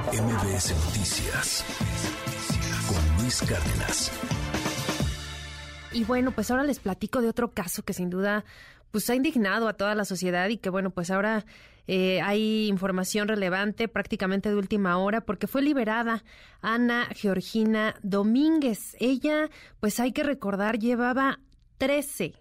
MBS Noticias con Luis Cárdenas. Y bueno, pues ahora les platico de otro caso que sin duda pues ha indignado a toda la sociedad y que bueno, pues ahora eh, hay información relevante prácticamente de última hora porque fue liberada Ana Georgina Domínguez. Ella, pues hay que recordar, llevaba 13,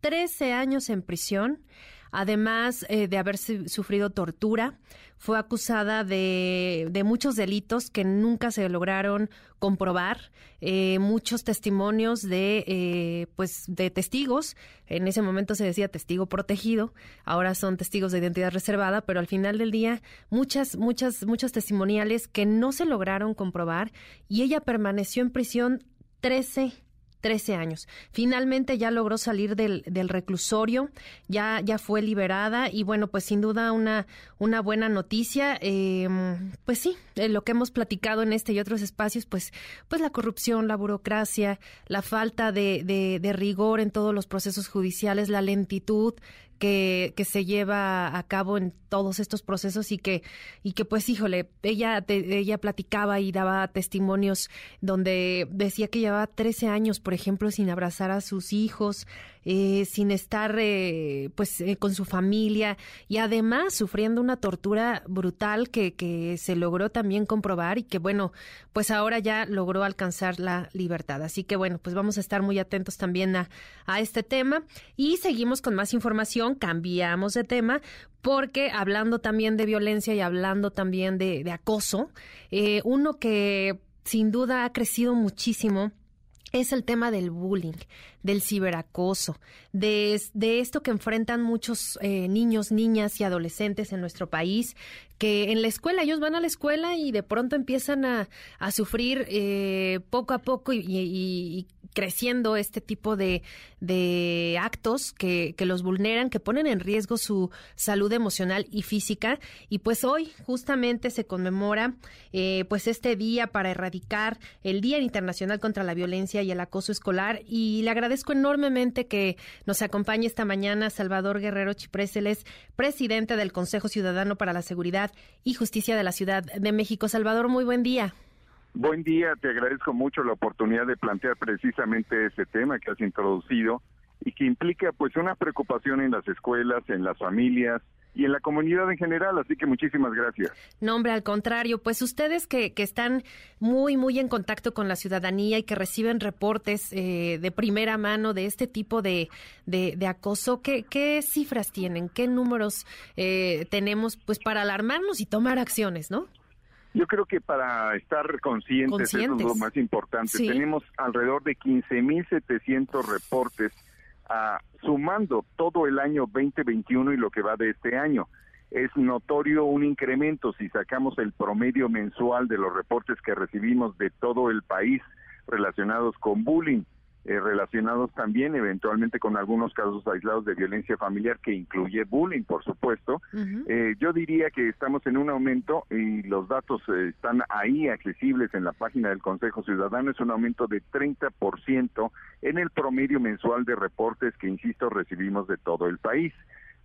13 años en prisión además eh, de haber sufrido tortura. Fue acusada de, muchos delitos que nunca se lograron comprobar. Eh, muchos testimonios de, eh, pues, de testigos. En ese momento se decía testigo protegido. Ahora son testigos de identidad reservada, pero al final del día muchas, muchas, muchos testimoniales que no se lograron comprobar y ella permaneció en prisión 13 13 años. Finalmente ya logró salir del, del reclusorio, ya, ya fue liberada y bueno, pues sin duda una, una buena noticia. Em, pues sí, lo que hemos platicado en este y otros espacios, pues, pues la corrupción, la burocracia, la falta de, de, de rigor en todos los procesos judiciales, la lentitud que, que, se lleva a cabo en todos estos procesos y que, y que pues híjole, ella, ella platicaba y daba testimonios donde decía que llevaba 13 años, por ejemplo, sin abrazar a sus hijos, eh, sin estar eh, pues eh, con su familia y además sufriendo una tortura brutal que, que se logró también comprobar y que bueno, pues ahora ya logró alcanzar la libertad. Así que bueno, pues vamos a estar muy atentos también a, a este tema y seguimos con más información, cambiamos de tema porque hablando también de violencia y hablando también de, de acoso, uno que sin duda ha crecido muchísimo es el tema del bullying, del ciberacoso, de, de esto que enfrentan muchos eh, niños, niñas y adolescentes en nuestro país, que en la escuela, ellos van a la escuela y de pronto empiezan a, a sufrir eh, poco a poco y, y, creciendo este tipo de, de actos que, que, los vulneran, que ponen en riesgo su salud emocional y física. Y pues hoy justamente se conmemora eh, pues este día para erradicar el Día Internacional contra la Violencia y el Acoso Escolar. Y le agradezco enormemente que nos acompañe esta mañana Salvador Guerrero Chipreseles, presidente del Consejo Ciudadano para la Seguridad y Justicia de la Ciudad de México. Salvador, muy buen día. Buen día, te agradezco mucho la oportunidad de plantear precisamente ese tema que has introducido y que implica pues una preocupación en las escuelas, en las familias, y en la comunidad en general, así que muchísimas gracias. No, hombre, al contrario, pues ustedes que, que están muy, muy en contacto con la ciudadanía y que reciben reportes eh, de primera mano de este tipo de, de, acoso, ¿qué, ¿qué, cifras tienen? ¿Qué números eh, tenemos pues para alarmarnos y tomar acciones, no? Yo creo que para estar conscientes, eso es lo más importante. Tenemos alrededor de 15.700 reportes sumando todo el año 2021 y lo que va de este año. Es notorio un incremento si sacamos el promedio mensual de los reportes que recibimos de todo el país relacionados con bullying. Eh, relacionados también eventualmente con algunos casos aislados de violencia familiar que incluye bullying, por supuesto. eh, yo diría que estamos en un aumento y los datos eh, están ahí accesibles en la página del Consejo Ciudadano, es un aumento de 30% en el promedio mensual de reportes que, insisto, recibimos de todo el país.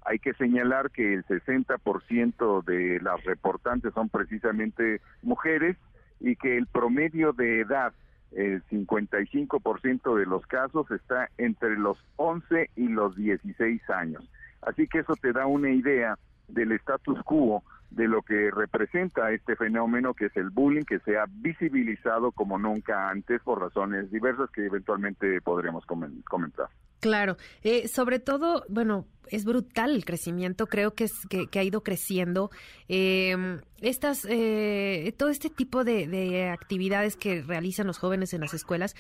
Hay que señalar que el 60% de las reportantes son precisamente mujeres y que el promedio de edad el 55% de los casos está entre los 11 y los 16 años. Así que eso te da una idea del status quo de lo que representa este fenómeno que es el bullying que se ha visibilizado como nunca antes por razones diversas que eventualmente podremos comentar. Claro, eh, sobre todo, bueno, es brutal el crecimiento, creo que es que, ha ido creciendo. Eh, estas, eh, todo este tipo de, actividades que realizan los jóvenes en las escuelas,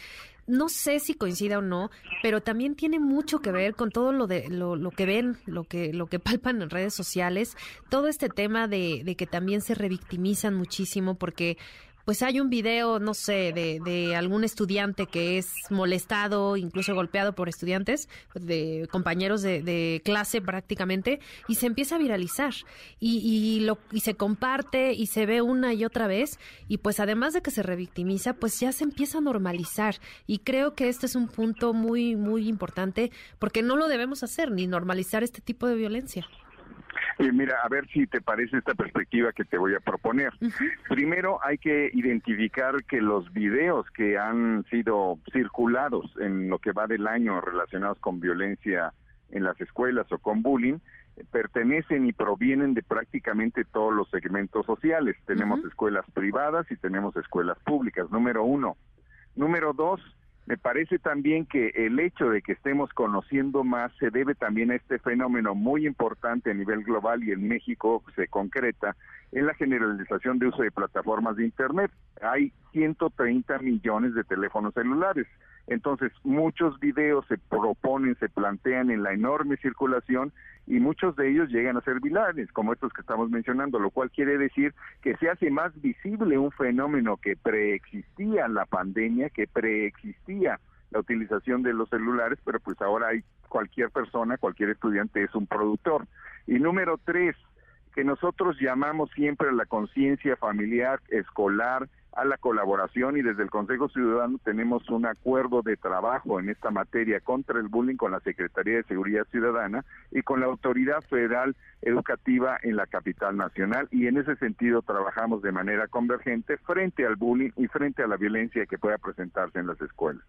no sé si coincida o no, pero también tiene mucho que ver con todo lo de lo, lo que ven, lo que lo que palpan en redes sociales, todo este tema de, de que también se revictimizan muchísimo porque pues hay un video, no sé, de, de, algún estudiante que es molestado, incluso golpeado por estudiantes, de compañeros de, clase prácticamente, y se empieza a viralizar. Y, y, lo, y se comparte y se ve una y otra vez, y pues además de que se revictimiza, pues ya se empieza a normalizar. Y creo que este es un punto muy, muy importante, porque no lo debemos hacer, ni normalizar este tipo de violencia. Y mira, a ver si te parece esta perspectiva que te voy a proponer. Primero hay que identificar que los videos que han sido circulados en lo que va del año relacionados con violencia en las escuelas o con bullying eh, pertenecen y provienen de prácticamente todos los segmentos sociales. Tenemos escuelas privadas y tenemos escuelas públicas, número uno. Número dos, me parece también que el hecho de que estemos conociendo más se debe también a este fenómeno muy importante a nivel global y en México se concreta en la generalización de uso de plataformas de Internet. Hay 130 millones de teléfonos celulares. Entonces, muchos videos se proponen, se plantean en la enorme circulación y muchos de ellos llegan a ser virales, como estos que estamos mencionando, lo cual quiere decir que se hace más visible un fenómeno que preexistía la pandemia, que preexistía la utilización de los celulares, pero pues ahora hay cualquier persona, cualquier estudiante es un productor. Y número tres, que nosotros llamamos siempre la conciencia familiar, escolar, a la colaboración y desde el Consejo Ciudadano tenemos un acuerdo de trabajo en esta materia contra el bullying con la Secretaría de Seguridad Ciudadana y con la Autoridad Federal Educativa en la capital nacional y en ese sentido trabajamos de manera convergente frente al bullying y frente a la violencia que pueda presentarse en las escuelas.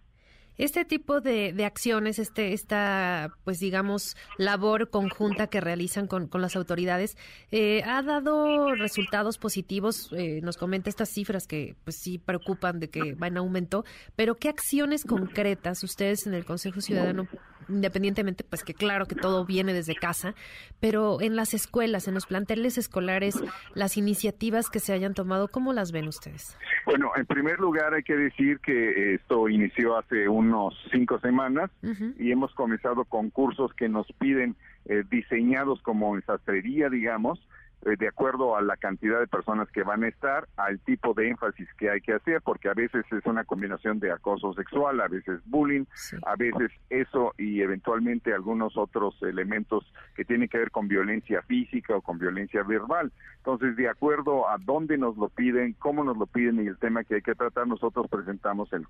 Este tipo de, acciones, este, esta, pues digamos, labor conjunta que realizan con, las autoridades, eh, ha dado resultados positivos. Eh, nos comenta estas cifras que, pues sí, preocupan de que van en aumento, pero ¿qué acciones concretas ustedes en el Consejo Ciudadano independientemente, pues que claro que todo viene desde casa, pero en las escuelas, en los planteles escolares, las iniciativas que se hayan tomado, ¿cómo las ven ustedes? Bueno, en primer lugar hay que decir que esto inició hace unos cinco semanas y hemos comenzado con cursos que nos piden eh, diseñados como en sastrería, digamos, de acuerdo a la cantidad de personas que van a estar, al tipo de énfasis que hay que hacer, porque a veces es una combinación de acoso sexual, a veces bullying, a veces eso y eventualmente algunos otros elementos que tienen que ver con violencia física o con violencia verbal. Entonces, de acuerdo a dónde nos lo piden, cómo nos lo piden y el tema que hay que tratar, nosotros presentamos el,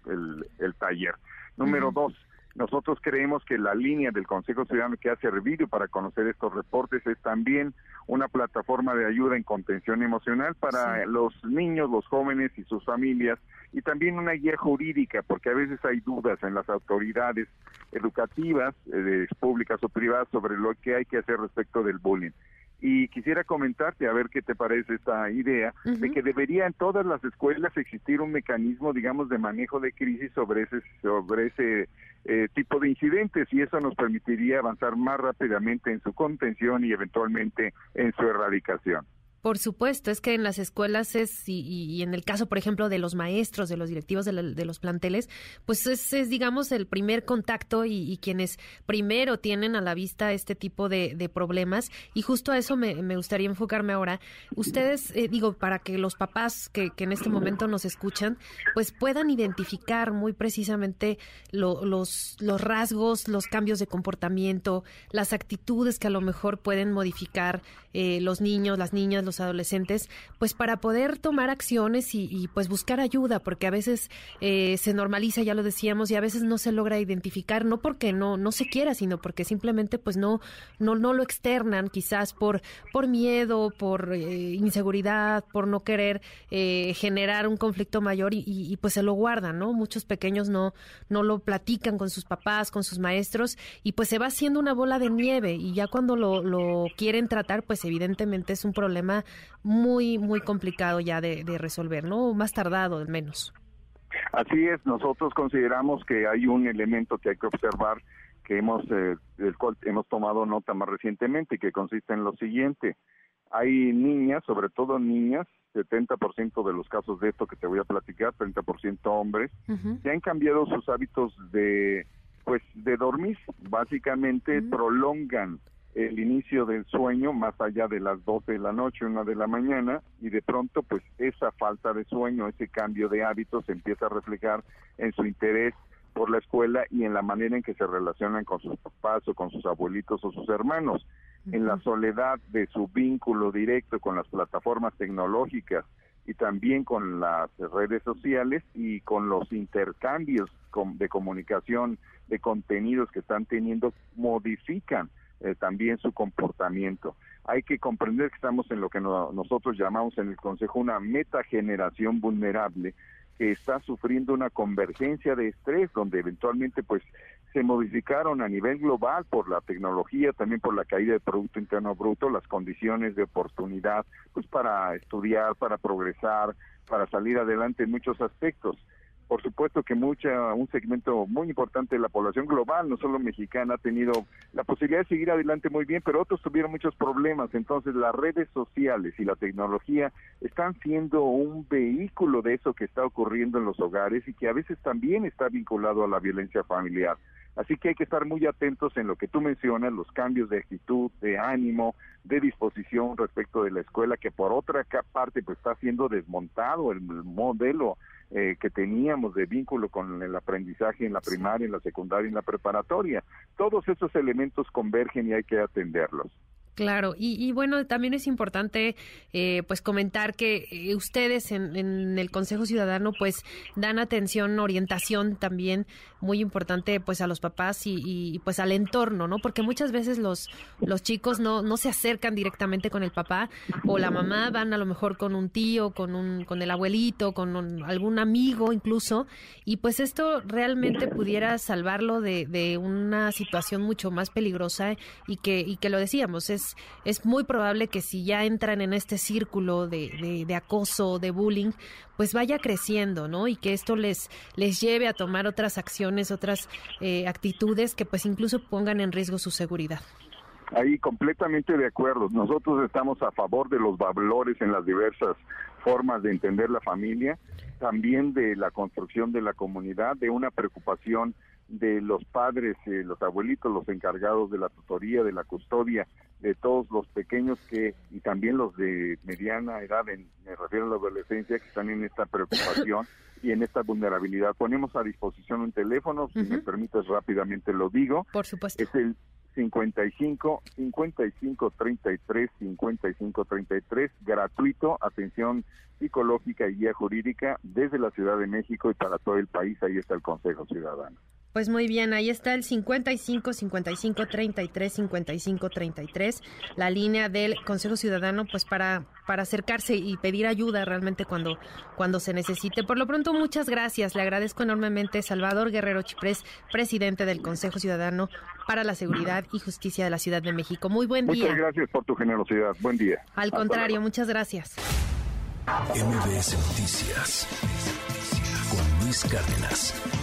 el, taller. Número dos, nosotros creemos que la línea del Consejo Ciudadano que ha servido para conocer estos reportes es también una plataforma de ayuda en contención emocional para los niños, los jóvenes y sus familias y también una guía jurídica porque a veces hay dudas en las autoridades educativas, eh, públicas o privadas sobre lo que hay que hacer respecto del bullying y quisiera comentarte a ver qué te parece esta idea de que debería en todas las escuelas existir un mecanismo digamos de manejo de crisis sobre ese sobre ese eh, tipo de incidentes y eso nos permitiría avanzar más rápidamente en su contención y eventualmente en su erradicación. Por supuesto, es que en las escuelas es, y, en el caso, por ejemplo, de los maestros, de los directivos de, los planteles, pues es, digamos, el primer contacto y, quienes primero tienen a la vista este tipo de, problemas. Y justo a eso me, gustaría enfocarme ahora. Ustedes, eh, digo, para que los papás que, en este momento nos escuchan, pues puedan identificar muy precisamente los, los rasgos, los cambios de comportamiento, las actitudes que a lo mejor pueden modificar eh, los niños, las niñas, los adolescentes, pues para poder tomar acciones y, pues buscar ayuda, porque a veces eh, se normaliza, ya lo decíamos, y a veces no se logra identificar, no porque no, no se quiera, sino porque simplemente pues no, no, no lo externan, quizás por, por miedo, por eh, inseguridad, por no querer eh, generar un conflicto mayor y, pues se lo guardan, ¿no? Muchos pequeños no, no lo platican con sus papás, con sus maestros, y pues se va haciendo una bola de nieve, y ya cuando lo, lo quieren tratar, pues evidentemente es un problema muy, muy complicado ya de, resolver, ¿no? Más tardado al menos. Así es, nosotros consideramos que hay un elemento que hay que observar que hemos, eh, del cual hemos tomado nota más recientemente, que consiste en lo siguiente. Hay niñas, sobre todo niñas, 70% de los casos de esto que te voy a platicar, 30% hombres, que han cambiado sus hábitos de, pues, de dormir. Básicamente prolongan el inicio del sueño más allá de las 12 de la noche, una de la mañana, y de pronto pues esa falta de sueño, ese cambio de hábitos se empieza a reflejar en su interés por la escuela y en la manera en que se relacionan con sus papás o con sus abuelitos o sus hermanos, en la soledad de su vínculo directo con las plataformas tecnológicas y también con las redes sociales y con los intercambios de comunicación de contenidos que están teniendo modifican eh, también su comportamiento. hay que comprender que estamos en lo que nosotros llamamos en el Consejo una metageneración vulnerable que está sufriendo una convergencia de estrés donde eventualmente pues se modificaron a nivel global por la tecnología, también por la caída del Producto Interno Bruto, las condiciones de oportunidad pues para estudiar, para progresar, para salir adelante en muchos aspectos por supuesto que mucha un segmento muy importante de la población global, no solo mexicana, ha tenido la posibilidad de seguir adelante muy bien, pero otros tuvieron muchos problemas. Entonces, las redes sociales y la tecnología están siendo un vehículo de eso que está ocurriendo en los hogares y que a veces también está vinculado a la violencia familiar. Así que hay que estar muy atentos en lo que tú mencionas, los cambios de actitud, de ánimo, de disposición respecto de la escuela, que por otra parte pues está siendo desmontado el modelo eh, que teníamos de vínculo con el aprendizaje en la primaria, en la secundaria, y en la preparatoria. Todos esos elementos convergen y hay que atenderlos. Claro, y, bueno, también es importante eh, pues comentar que eh, ustedes en, el Consejo Ciudadano pues dan atención, orientación también muy importante pues a los papás y, pues al entorno, ¿no? Porque muchas veces los, los chicos no, no se acercan directamente con el papá o la mamá, van a lo mejor con un tío, con, un, con el abuelito, con algún amigo incluso, y pues esto realmente pudiera salvarlo de, de una situación mucho más peligrosa y que, y que lo decíamos, es es, muy probable que si ya entran en este círculo de, de, acoso, de bullying, pues vaya creciendo, ¿no? Y que esto les, les lleve a tomar otras acciones, otras eh, actitudes que pues incluso pongan en riesgo su seguridad. Ahí completamente de acuerdo. Nosotros estamos a favor de los valores en las diversas formas de entender la familia, también de la construcción de la comunidad, de una preocupación de los padres, eh, los abuelitos, los encargados de la tutoría, de la custodia, de todos los pequeños que y también los de mediana edad, en, me refiero a la adolescencia, que están en esta preocupación y en esta vulnerabilidad. Ponemos a disposición un teléfono, si me permites rápidamente lo digo. Por supuesto. Es el 55 55 33 55 33 gratuito, atención psicológica y guía jurídica desde la Ciudad de México y para todo el país. Ahí está el Consejo Ciudadano. Pues muy bien, ahí está el 55 55 33 55 33, la línea del Consejo Ciudadano, pues para para acercarse y pedir ayuda realmente cuando cuando se necesite. Por lo pronto, muchas gracias. Le agradezco enormemente Salvador Guerrero Chiprés, presidente del Consejo Ciudadano para la Seguridad y Justicia de la Ciudad de México. Muy buen día. Muchas gracias por tu generosidad. Buen día. Al contrario, muchas gracias. MBS Noticias con Luis Cárdenas.